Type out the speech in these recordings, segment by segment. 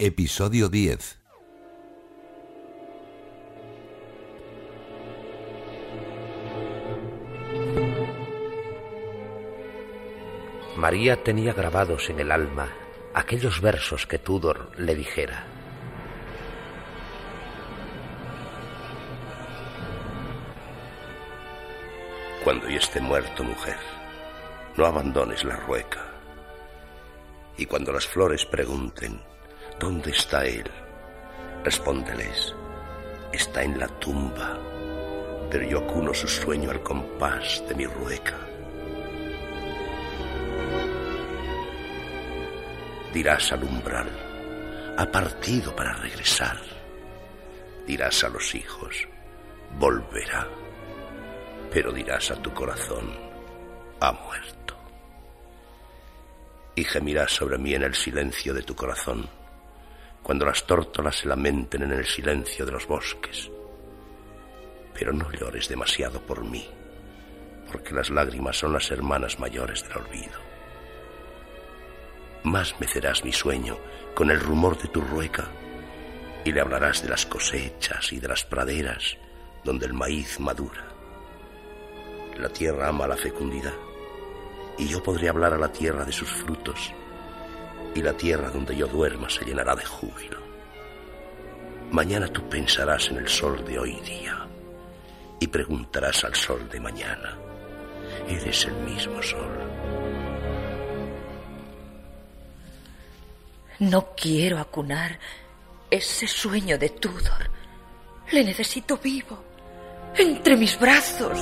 Episodio 10. María tenía grabados en el alma aquellos versos que Tudor le dijera. Cuando yo esté muerto, mujer, no abandones la rueca. Y cuando las flores pregunten, ¿dónde está él? Respóndeles, está en la tumba, pero yo acuno su sueño al compás de mi rueca. Dirás al umbral, ha partido para regresar. Dirás a los hijos, volverá pero dirás a tu corazón, ha muerto. Y gemirás sobre mí en el silencio de tu corazón, cuando las tórtolas se lamenten en el silencio de los bosques. Pero no llores demasiado por mí, porque las lágrimas son las hermanas mayores del olvido. Más mecerás mi sueño con el rumor de tu rueca y le hablarás de las cosechas y de las praderas donde el maíz madura la tierra ama la fecundidad. Y yo podré hablar a la tierra de sus frutos. Y la tierra donde yo duerma se llenará de júbilo. Mañana tú pensarás en el sol de hoy día y preguntarás al sol de mañana. Eres el mismo sol. No quiero acunar ese sueño de Tudor. Le necesito vivo, entre mis brazos.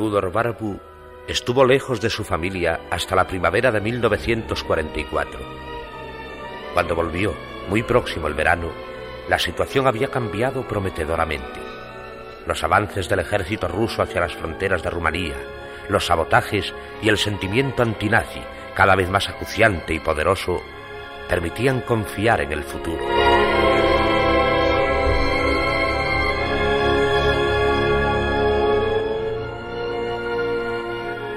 Tudor Barbu estuvo lejos de su familia hasta la primavera de 1944. Cuando volvió, muy próximo el verano, la situación había cambiado prometedoramente. Los avances del ejército ruso hacia las fronteras de Rumanía, los sabotajes y el sentimiento antinazi, cada vez más acuciante y poderoso, permitían confiar en el futuro.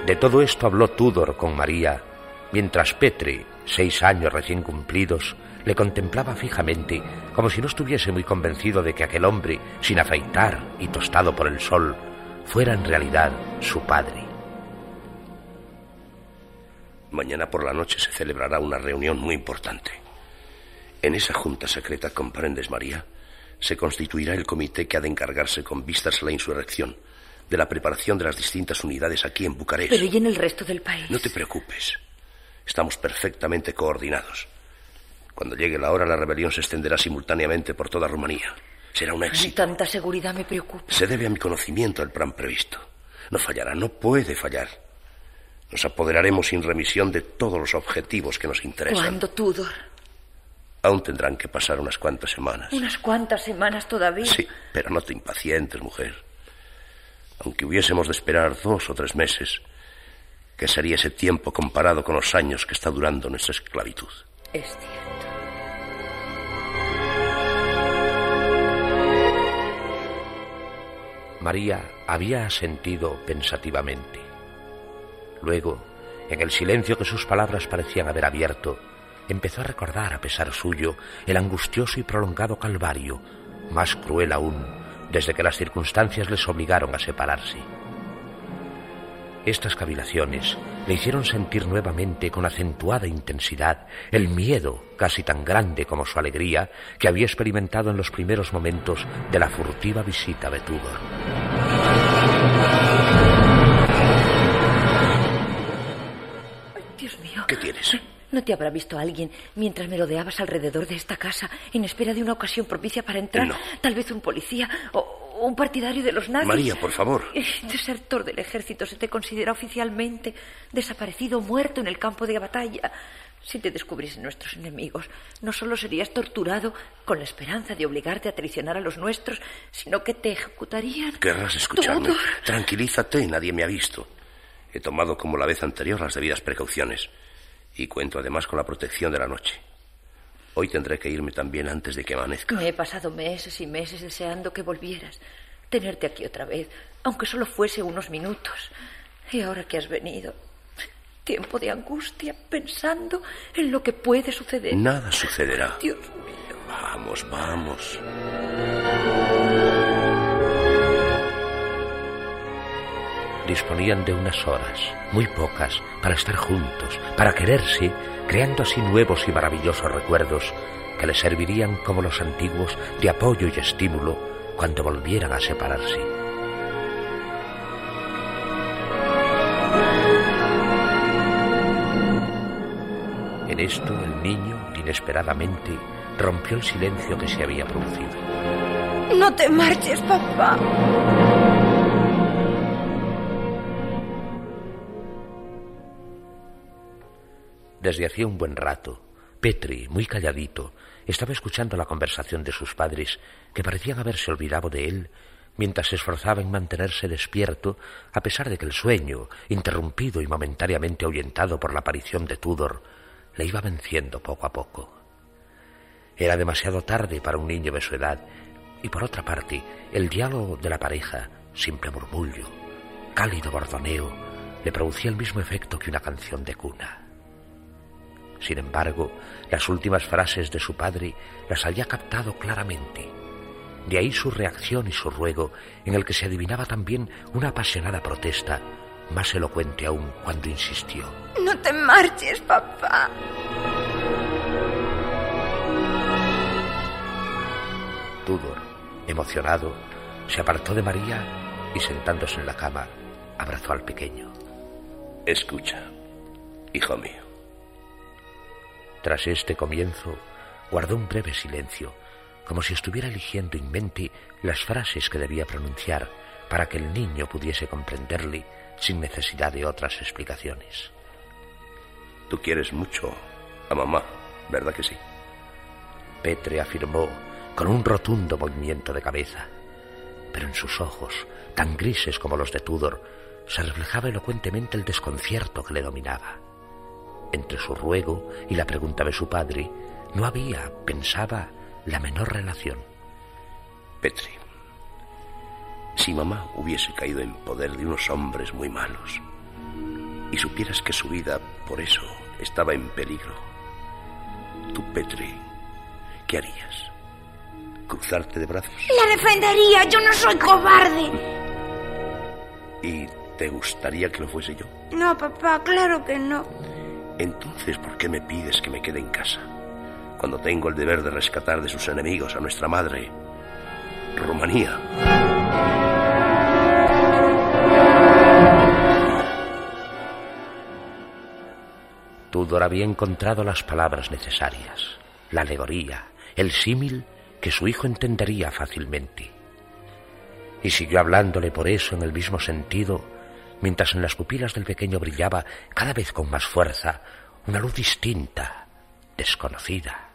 De todo esto habló Tudor con María, mientras Petri, seis años recién cumplidos, le contemplaba fijamente, como si no estuviese muy convencido de que aquel hombre, sin afeitar y tostado por el sol, fuera en realidad su padre. Mañana por la noche se celebrará una reunión muy importante. En esa junta secreta, comprendes, María, se constituirá el comité que ha de encargarse con vistas a la insurrección de la preparación de las distintas unidades aquí en Bucarest. Pero ¿y en el resto del país? No te preocupes. Estamos perfectamente coordinados. Cuando llegue la hora, la rebelión se extenderá simultáneamente por toda Rumanía. Será un éxito. tanta seguridad me preocupa. Se debe a mi conocimiento del plan previsto. No fallará, no puede fallar. Nos apoderaremos sin remisión de todos los objetivos que nos interesan. ¿Cuándo, Tudor? Aún tendrán que pasar unas cuantas semanas. ¿Unas cuantas semanas todavía? Sí, pero no te impacientes, mujer aunque hubiésemos de esperar dos o tres meses, ¿qué sería ese tiempo comparado con los años que está durando nuestra esclavitud? Es cierto. María había asentido pensativamente. Luego, en el silencio que sus palabras parecían haber abierto, empezó a recordar, a pesar suyo, el angustioso y prolongado calvario, más cruel aún, desde que las circunstancias les obligaron a separarse. Estas cavilaciones le hicieron sentir nuevamente con acentuada intensidad el miedo, casi tan grande como su alegría, que había experimentado en los primeros momentos de la furtiva visita de Tudor. Dios mío. ¿Qué tienes? ¿No te habrá visto alguien mientras merodeabas alrededor de esta casa en espera de una ocasión propicia para entrar? No. Tal vez un policía o un partidario de los nazis. María, por favor. Desertor del ejército se te considera oficialmente desaparecido muerto en el campo de batalla. Si te descubriesen nuestros enemigos, no solo serías torturado con la esperanza de obligarte a traicionar a los nuestros, sino que te ejecutarían. Querrás escucharme. Todo. Tranquilízate, nadie me ha visto. He tomado como la vez anterior las debidas precauciones y cuento además con la protección de la noche. Hoy tendré que irme también antes de que amanezca. Me he pasado meses y meses deseando que volvieras, tenerte aquí otra vez, aunque solo fuese unos minutos. Y ahora que has venido, tiempo de angustia pensando en lo que puede suceder. Nada sucederá. Dios mío. Vamos, vamos. Disponían de unas horas, muy pocas, para estar juntos, para quererse, creando así nuevos y maravillosos recuerdos que les servirían como los antiguos de apoyo y estímulo cuando volvieran a separarse. En esto el niño, inesperadamente, rompió el silencio que se había producido. No te marches, papá. Desde hacía un buen rato, Petri, muy calladito, estaba escuchando la conversación de sus padres, que parecían haberse olvidado de él, mientras se esforzaba en mantenerse despierto, a pesar de que el sueño, interrumpido y momentáneamente ahuyentado por la aparición de Tudor, le iba venciendo poco a poco. Era demasiado tarde para un niño de su edad, y por otra parte, el diálogo de la pareja, simple murmullo, cálido bordoneo, le producía el mismo efecto que una canción de cuna. Sin embargo, las últimas frases de su padre las había captado claramente. De ahí su reacción y su ruego, en el que se adivinaba también una apasionada protesta, más elocuente aún cuando insistió. No te marches, papá. Tudor, emocionado, se apartó de María y sentándose en la cama, abrazó al pequeño. Escucha, hijo mío. Tras este comienzo, guardó un breve silencio, como si estuviera eligiendo en mente las frases que debía pronunciar para que el niño pudiese comprenderle sin necesidad de otras explicaciones. Tú quieres mucho a mamá, ¿verdad que sí? Petre afirmó con un rotundo movimiento de cabeza, pero en sus ojos, tan grises como los de Tudor, se reflejaba elocuentemente el desconcierto que le dominaba. Entre su ruego y la pregunta de su padre no había, pensaba, la menor relación. Petri, si mamá hubiese caído en poder de unos hombres muy malos y supieras que su vida por eso estaba en peligro, tú, Petri, ¿qué harías? ¿Cruzarte de brazos? La defendería. Yo no soy cobarde. ¿Y te gustaría que lo fuese yo? No, papá, claro que no. Entonces, ¿por qué me pides que me quede en casa? Cuando tengo el deber de rescatar de sus enemigos a nuestra madre, Rumanía. Tudor había encontrado las palabras necesarias, la alegoría, el símil que su hijo entendería fácilmente. Y siguió hablándole por eso en el mismo sentido, mientras en las pupilas del pequeño brillaba cada vez con más fuerza una luz distinta, desconocida.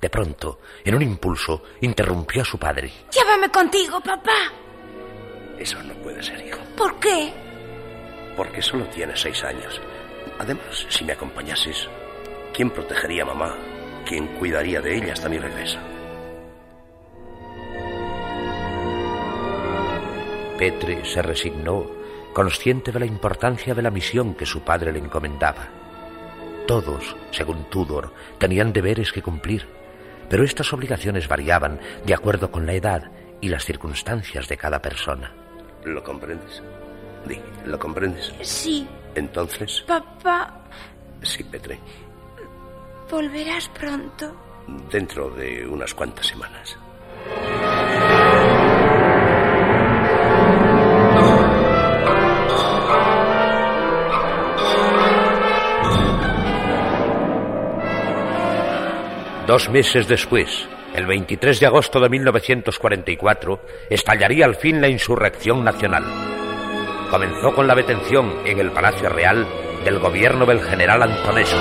De pronto, en un impulso, interrumpió a su padre. Llévame contigo, papá. Eso no puede ser, hijo. ¿Por qué? Porque solo tienes seis años. Además, si me acompañases, ¿quién protegería a mamá? ¿Quién cuidaría de ella hasta mi regreso? Petre se resignó, consciente de la importancia de la misión que su padre le encomendaba. Todos, según Tudor, tenían deberes que cumplir, pero estas obligaciones variaban de acuerdo con la edad y las circunstancias de cada persona. ¿Lo comprendes? Di, ¿lo comprendes? Sí, Entonces, papá. sí, Petre, ¿Volverás pronto? dentro de unas cuantas semanas. Dos meses después, el 23 de agosto de 1944, estallaría al fin la insurrección nacional. Comenzó con la detención en el Palacio Real del gobierno del general Antonescu.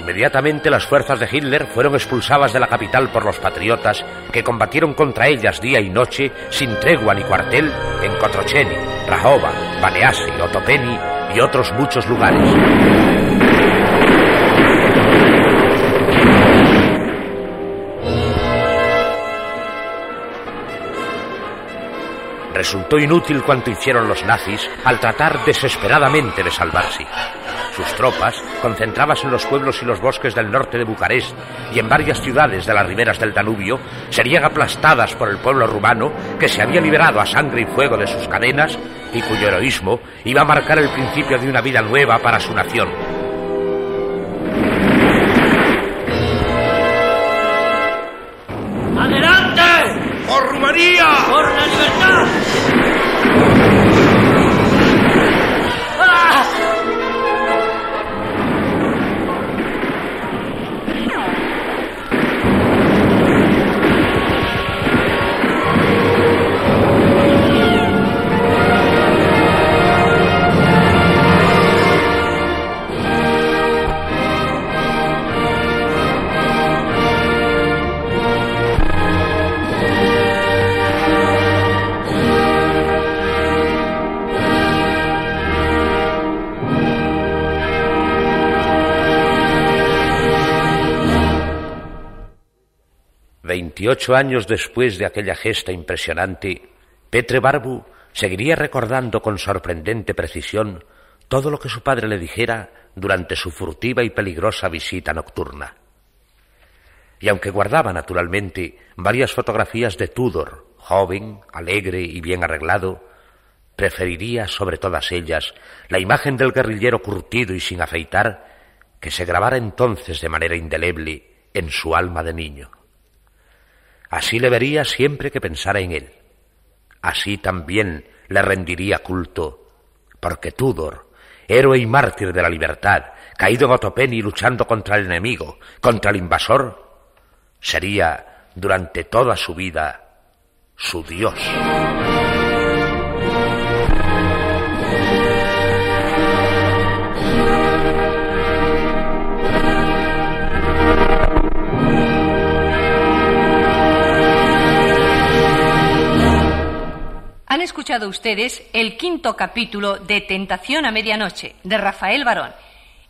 Inmediatamente las fuerzas de Hitler fueron expulsadas de la capital por los patriotas que combatieron contra ellas día y noche sin tregua ni cuartel en Kotrocheni, Rahova, Baneasi, Otopeni y otros muchos lugares. Resultó inútil cuanto hicieron los nazis al tratar desesperadamente de salvarse. Sus tropas, concentradas en los pueblos y los bosques del norte de Bucarest y en varias ciudades de las riberas del Danubio, serían aplastadas por el pueblo rumano que se había liberado a sangre y fuego de sus cadenas y cuyo heroísmo iba a marcar el principio de una vida nueva para su nación. 28 años después de aquella gesta impresionante, Petre Barbu seguiría recordando con sorprendente precisión todo lo que su padre le dijera durante su furtiva y peligrosa visita nocturna. Y aunque guardaba naturalmente varias fotografías de Tudor, joven, alegre y bien arreglado, preferiría sobre todas ellas la imagen del guerrillero curtido y sin afeitar que se grabara entonces de manera indeleble en su alma de niño. Así le vería siempre que pensara en él. Así también le rendiría culto, porque Tudor, héroe y mártir de la libertad, caído en Otopeni luchando contra el enemigo, contra el invasor, sería durante toda su vida su Dios. Han escuchado ustedes el quinto capítulo de Tentación a Medianoche de Rafael Barón.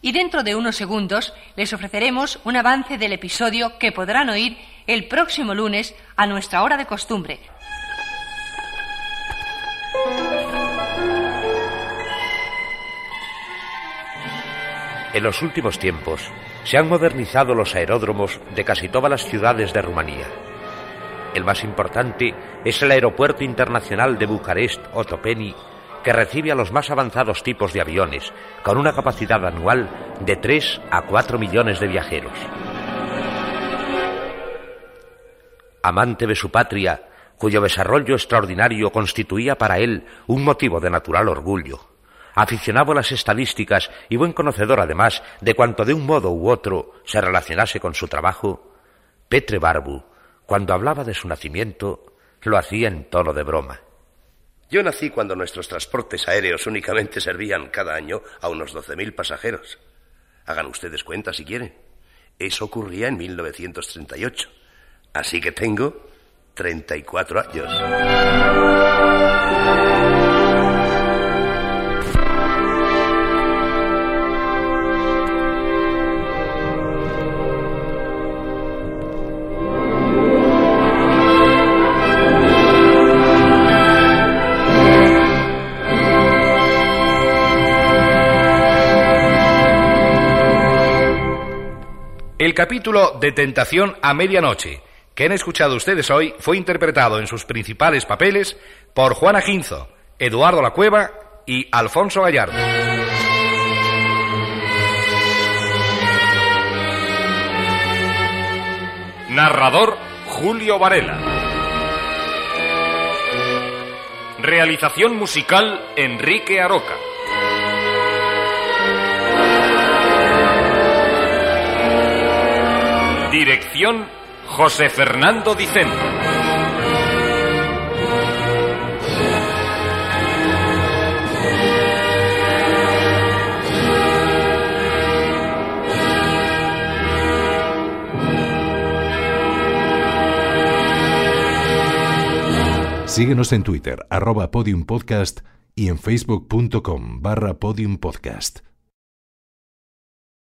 Y dentro de unos segundos les ofreceremos un avance del episodio que podrán oír el próximo lunes a nuestra hora de costumbre. En los últimos tiempos se han modernizado los aeródromos de casi todas las ciudades de Rumanía. El más importante es el Aeropuerto Internacional de Bucarest Otopeni, que recibe a los más avanzados tipos de aviones, con una capacidad anual de 3 a 4 millones de viajeros. Amante de su patria, cuyo desarrollo extraordinario constituía para él un motivo de natural orgullo, aficionado a las estadísticas y buen conocedor además de cuanto de un modo u otro se relacionase con su trabajo, Petre Barbu, cuando hablaba de su nacimiento, lo hacía en tono de broma. Yo nací cuando nuestros transportes aéreos únicamente servían cada año a unos 12.000 pasajeros. Hagan ustedes cuenta si quieren. Eso ocurría en 1938. Así que tengo 34 años. El capítulo de Tentación a Medianoche, que han escuchado ustedes hoy, fue interpretado en sus principales papeles por Juana Ginzo, Eduardo La Cueva y Alfonso Gallardo. Narrador Julio Varela. Realización musical Enrique Aroca. José Fernando Dicen. Síguenos en Twitter, arroba podiumpodcast y en facebook.com barra podiumpodcast.